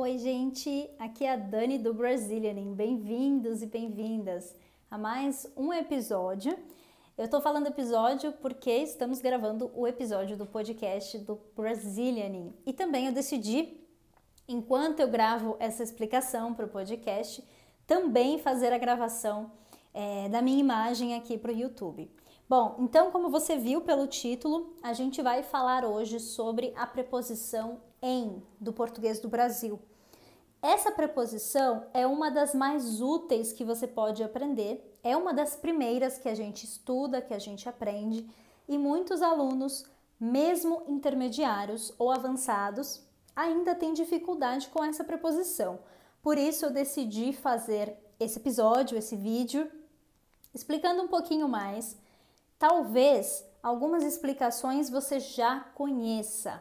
Oi, gente! Aqui é a Dani do Brazilianing. Bem-vindos e bem-vindas a mais um episódio. Eu tô falando episódio porque estamos gravando o episódio do podcast do Brazilianing. E também eu decidi, enquanto eu gravo essa explicação para o podcast, também fazer a gravação é, da minha imagem aqui para o YouTube. Bom, então, como você viu pelo título, a gente vai falar hoje sobre a preposição em do português do Brasil. Essa preposição é uma das mais úteis que você pode aprender, é uma das primeiras que a gente estuda, que a gente aprende, e muitos alunos, mesmo intermediários ou avançados, ainda têm dificuldade com essa preposição. Por isso eu decidi fazer esse episódio, esse vídeo, explicando um pouquinho mais. Talvez algumas explicações você já conheça,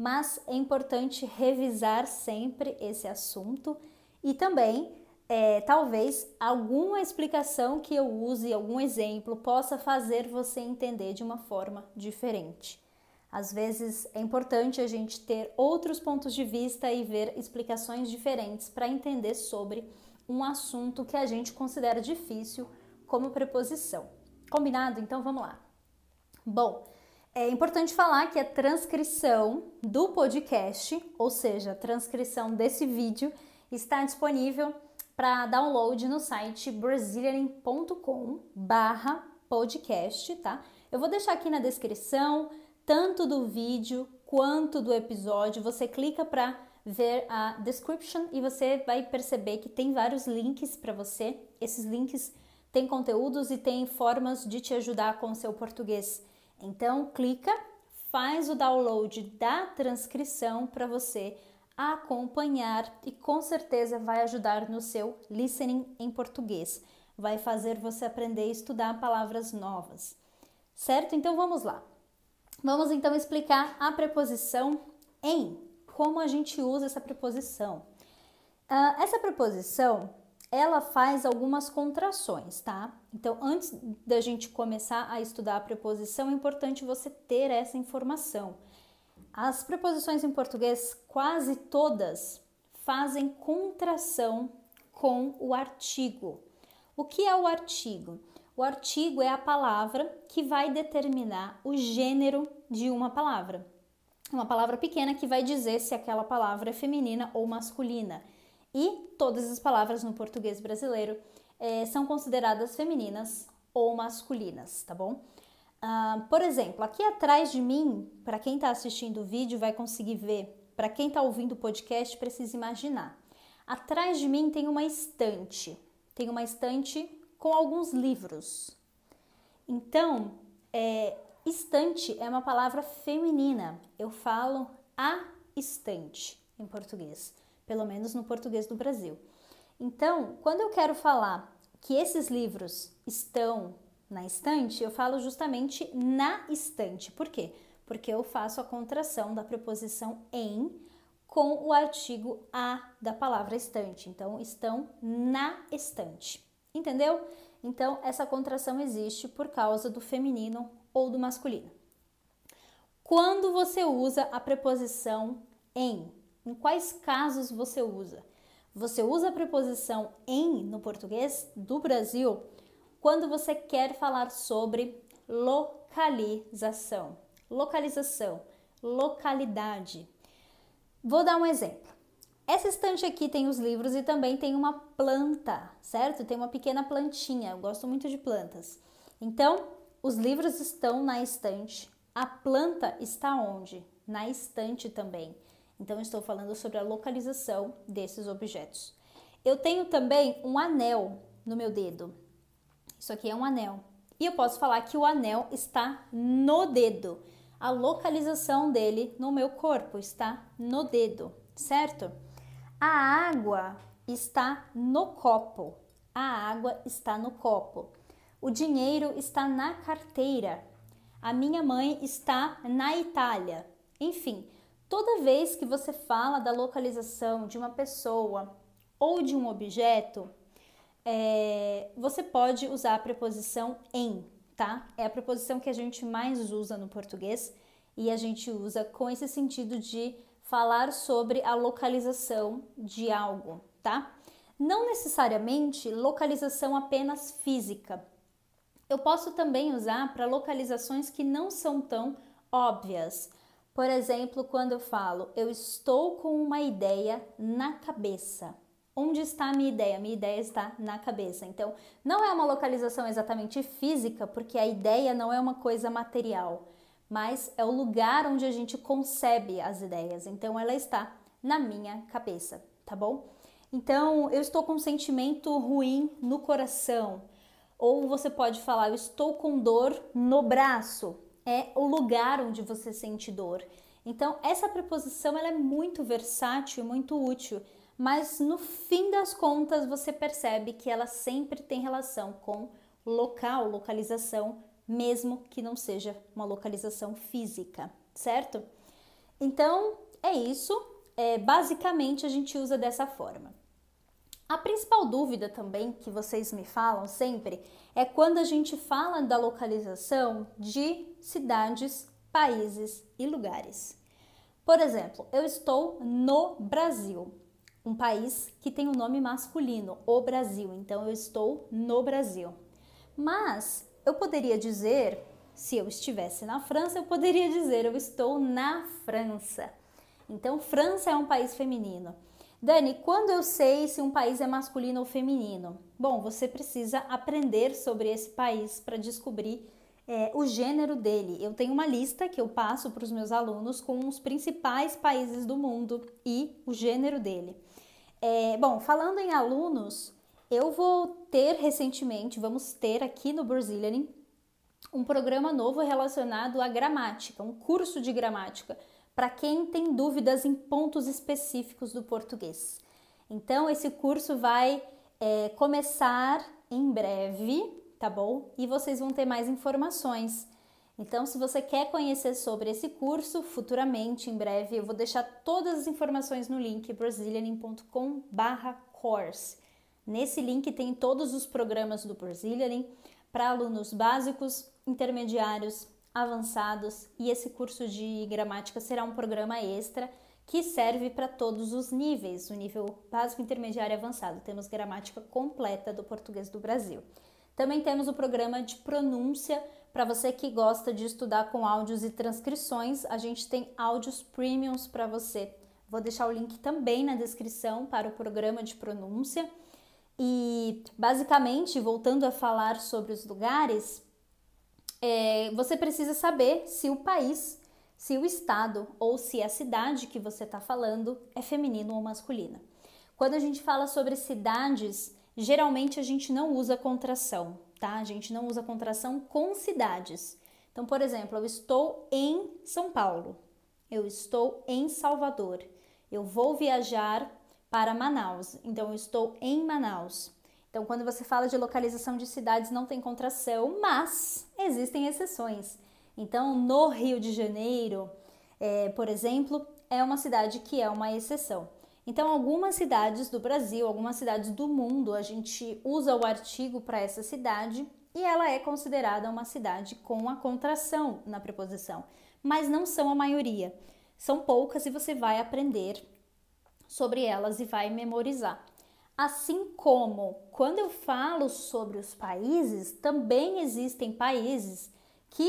mas é importante revisar sempre esse assunto e também é, talvez alguma explicação que eu use, algum exemplo, possa fazer você entender de uma forma diferente. Às vezes é importante a gente ter outros pontos de vista e ver explicações diferentes para entender sobre um assunto que a gente considera difícil, como preposição. Combinado? Então vamos lá. Bom, é importante falar que a transcrição do podcast, ou seja, a transcrição desse vídeo, está disponível para download no site brazilian.com barra podcast, tá? Eu vou deixar aqui na descrição, tanto do vídeo quanto do episódio. Você clica para ver a description e você vai perceber que tem vários links para você. Esses links têm conteúdos e têm formas de te ajudar com o seu português então, clica, faz o download da transcrição para você acompanhar e com certeza vai ajudar no seu listening em português. Vai fazer você aprender a estudar palavras novas. Certo? Então vamos lá. Vamos então explicar a preposição em, como a gente usa essa preposição. Uh, essa preposição ela faz algumas contrações, tá? Então, antes da gente começar a estudar a preposição, é importante você ter essa informação. As preposições em português, quase todas, fazem contração com o artigo. O que é o artigo? O artigo é a palavra que vai determinar o gênero de uma palavra. Uma palavra pequena que vai dizer se aquela palavra é feminina ou masculina e todas as palavras no português brasileiro é, são consideradas femininas ou masculinas, tá bom? Uh, por exemplo, aqui atrás de mim, para quem está assistindo o vídeo vai conseguir ver, para quem está ouvindo o podcast precisa imaginar. Atrás de mim tem uma estante, tem uma estante com alguns livros. Então, é, estante é uma palavra feminina. Eu falo a estante em português pelo menos no português do Brasil. Então, quando eu quero falar que esses livros estão na estante, eu falo justamente na estante. Por quê? Porque eu faço a contração da preposição em com o artigo a da palavra estante. Então, estão na estante. Entendeu? Então, essa contração existe por causa do feminino ou do masculino. Quando você usa a preposição em, em quais casos você usa? Você usa a preposição em no português do Brasil quando você quer falar sobre localização. Localização, localidade. Vou dar um exemplo. Essa estante aqui tem os livros e também tem uma planta, certo? Tem uma pequena plantinha. Eu gosto muito de plantas. Então, os livros estão na estante. A planta está onde? Na estante também. Então, estou falando sobre a localização desses objetos. Eu tenho também um anel no meu dedo. Isso aqui é um anel. E eu posso falar que o anel está no dedo. A localização dele no meu corpo está no dedo, certo? A água está no copo. A água está no copo. O dinheiro está na carteira. A minha mãe está na Itália. Enfim, Toda vez que você fala da localização de uma pessoa ou de um objeto, é, você pode usar a preposição em, tá? É a preposição que a gente mais usa no português e a gente usa com esse sentido de falar sobre a localização de algo, tá? Não necessariamente localização apenas física. Eu posso também usar para localizações que não são tão óbvias. Por exemplo, quando eu falo, eu estou com uma ideia na cabeça. Onde está a minha ideia? Minha ideia está na cabeça. Então, não é uma localização exatamente física, porque a ideia não é uma coisa material, mas é o lugar onde a gente concebe as ideias. Então, ela está na minha cabeça, tá bom? Então, eu estou com um sentimento ruim no coração. Ou você pode falar, eu estou com dor no braço. É o lugar onde você sente dor. Então, essa preposição ela é muito versátil e muito útil mas no fim das contas você percebe que ela sempre tem relação com local, localização, mesmo que não seja uma localização física, certo? Então é isso. É, basicamente a gente usa dessa forma. A principal dúvida também que vocês me falam sempre é quando a gente fala da localização de cidades, países e lugares. Por exemplo, eu estou no Brasil um país que tem o um nome masculino, o Brasil. Então eu estou no Brasil. Mas eu poderia dizer, se eu estivesse na França, eu poderia dizer eu estou na França. Então França é um país feminino. Dani, quando eu sei se um país é masculino ou feminino? Bom, você precisa aprender sobre esse país para descobrir é, o gênero dele. Eu tenho uma lista que eu passo para os meus alunos com os principais países do mundo e o gênero dele. É, bom, falando em alunos, eu vou ter recentemente, vamos ter aqui no Brazilian um programa novo relacionado à gramática, um curso de gramática, para quem tem dúvidas em pontos específicos do português. Então, esse curso vai é, começar em breve, tá bom? E vocês vão ter mais informações. Então, se você quer conhecer sobre esse curso, futuramente, em breve, eu vou deixar todas as informações no link brazilianing.com/course. Nesse link tem todos os programas do Brazilianing para alunos básicos, intermediários, avançados e esse curso de gramática será um programa extra que serve para todos os níveis, o nível básico, intermediário e avançado. Temos gramática completa do português do Brasil. Também temos o programa de pronúncia para você que gosta de estudar com áudios e transcrições, a gente tem áudios premiums para você. Vou deixar o link também na descrição para o programa de pronúncia. E basicamente, voltando a falar sobre os lugares, é, você precisa saber se o país, se o estado ou se a cidade que você está falando é feminino ou masculina. Quando a gente fala sobre cidades, geralmente a gente não usa contração tá? A gente não usa contração com cidades. Então, por exemplo, eu estou em São Paulo, eu estou em Salvador, eu vou viajar para Manaus, então eu estou em Manaus. Então, quando você fala de localização de cidades, não tem contração, mas existem exceções. Então, no Rio de Janeiro, é, por exemplo, é uma cidade que é uma exceção. Então, algumas cidades do Brasil, algumas cidades do mundo, a gente usa o artigo para essa cidade e ela é considerada uma cidade com a contração na preposição, mas não são a maioria. São poucas e você vai aprender sobre elas e vai memorizar. Assim como quando eu falo sobre os países, também existem países que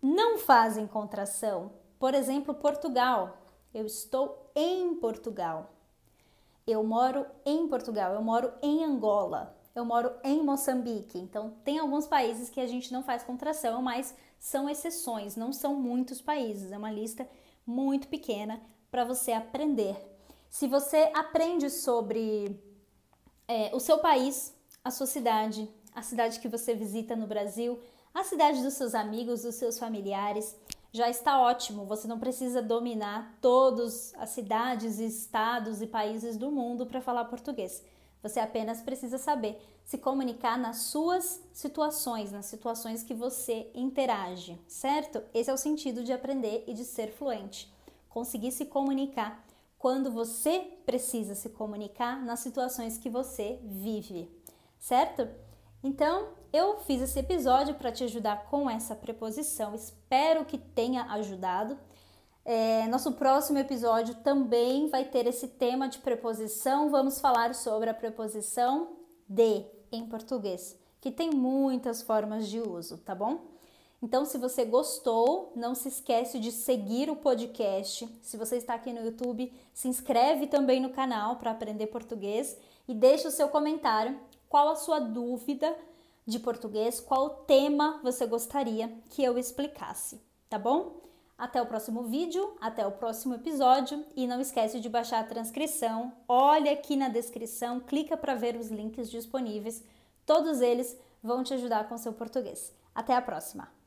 não fazem contração. Por exemplo, Portugal. Eu estou em Portugal. Eu moro em Portugal, eu moro em Angola, eu moro em Moçambique. Então, tem alguns países que a gente não faz contração, mas são exceções, não são muitos países. É uma lista muito pequena para você aprender. Se você aprende sobre é, o seu país, a sua cidade, a cidade que você visita no Brasil, a cidade dos seus amigos, dos seus familiares, já está ótimo. Você não precisa dominar todas as cidades, estados e países do mundo para falar português. Você apenas precisa saber se comunicar nas suas situações, nas situações que você interage, certo? Esse é o sentido de aprender e de ser fluente. Conseguir se comunicar quando você precisa se comunicar nas situações que você vive, certo? Então, eu fiz esse episódio para te ajudar com essa preposição. Espero que tenha ajudado. É, nosso próximo episódio também vai ter esse tema de preposição. Vamos falar sobre a preposição de em português, que tem muitas formas de uso, tá bom? Então, se você gostou, não se esquece de seguir o podcast. Se você está aqui no YouTube, se inscreve também no canal para aprender português e deixe o seu comentário. Qual a sua dúvida de português? Qual tema você gostaria que eu explicasse, tá bom? Até o próximo vídeo, até o próximo episódio e não esquece de baixar a transcrição. Olha aqui na descrição, clica para ver os links disponíveis. Todos eles vão te ajudar com seu português. Até a próxima!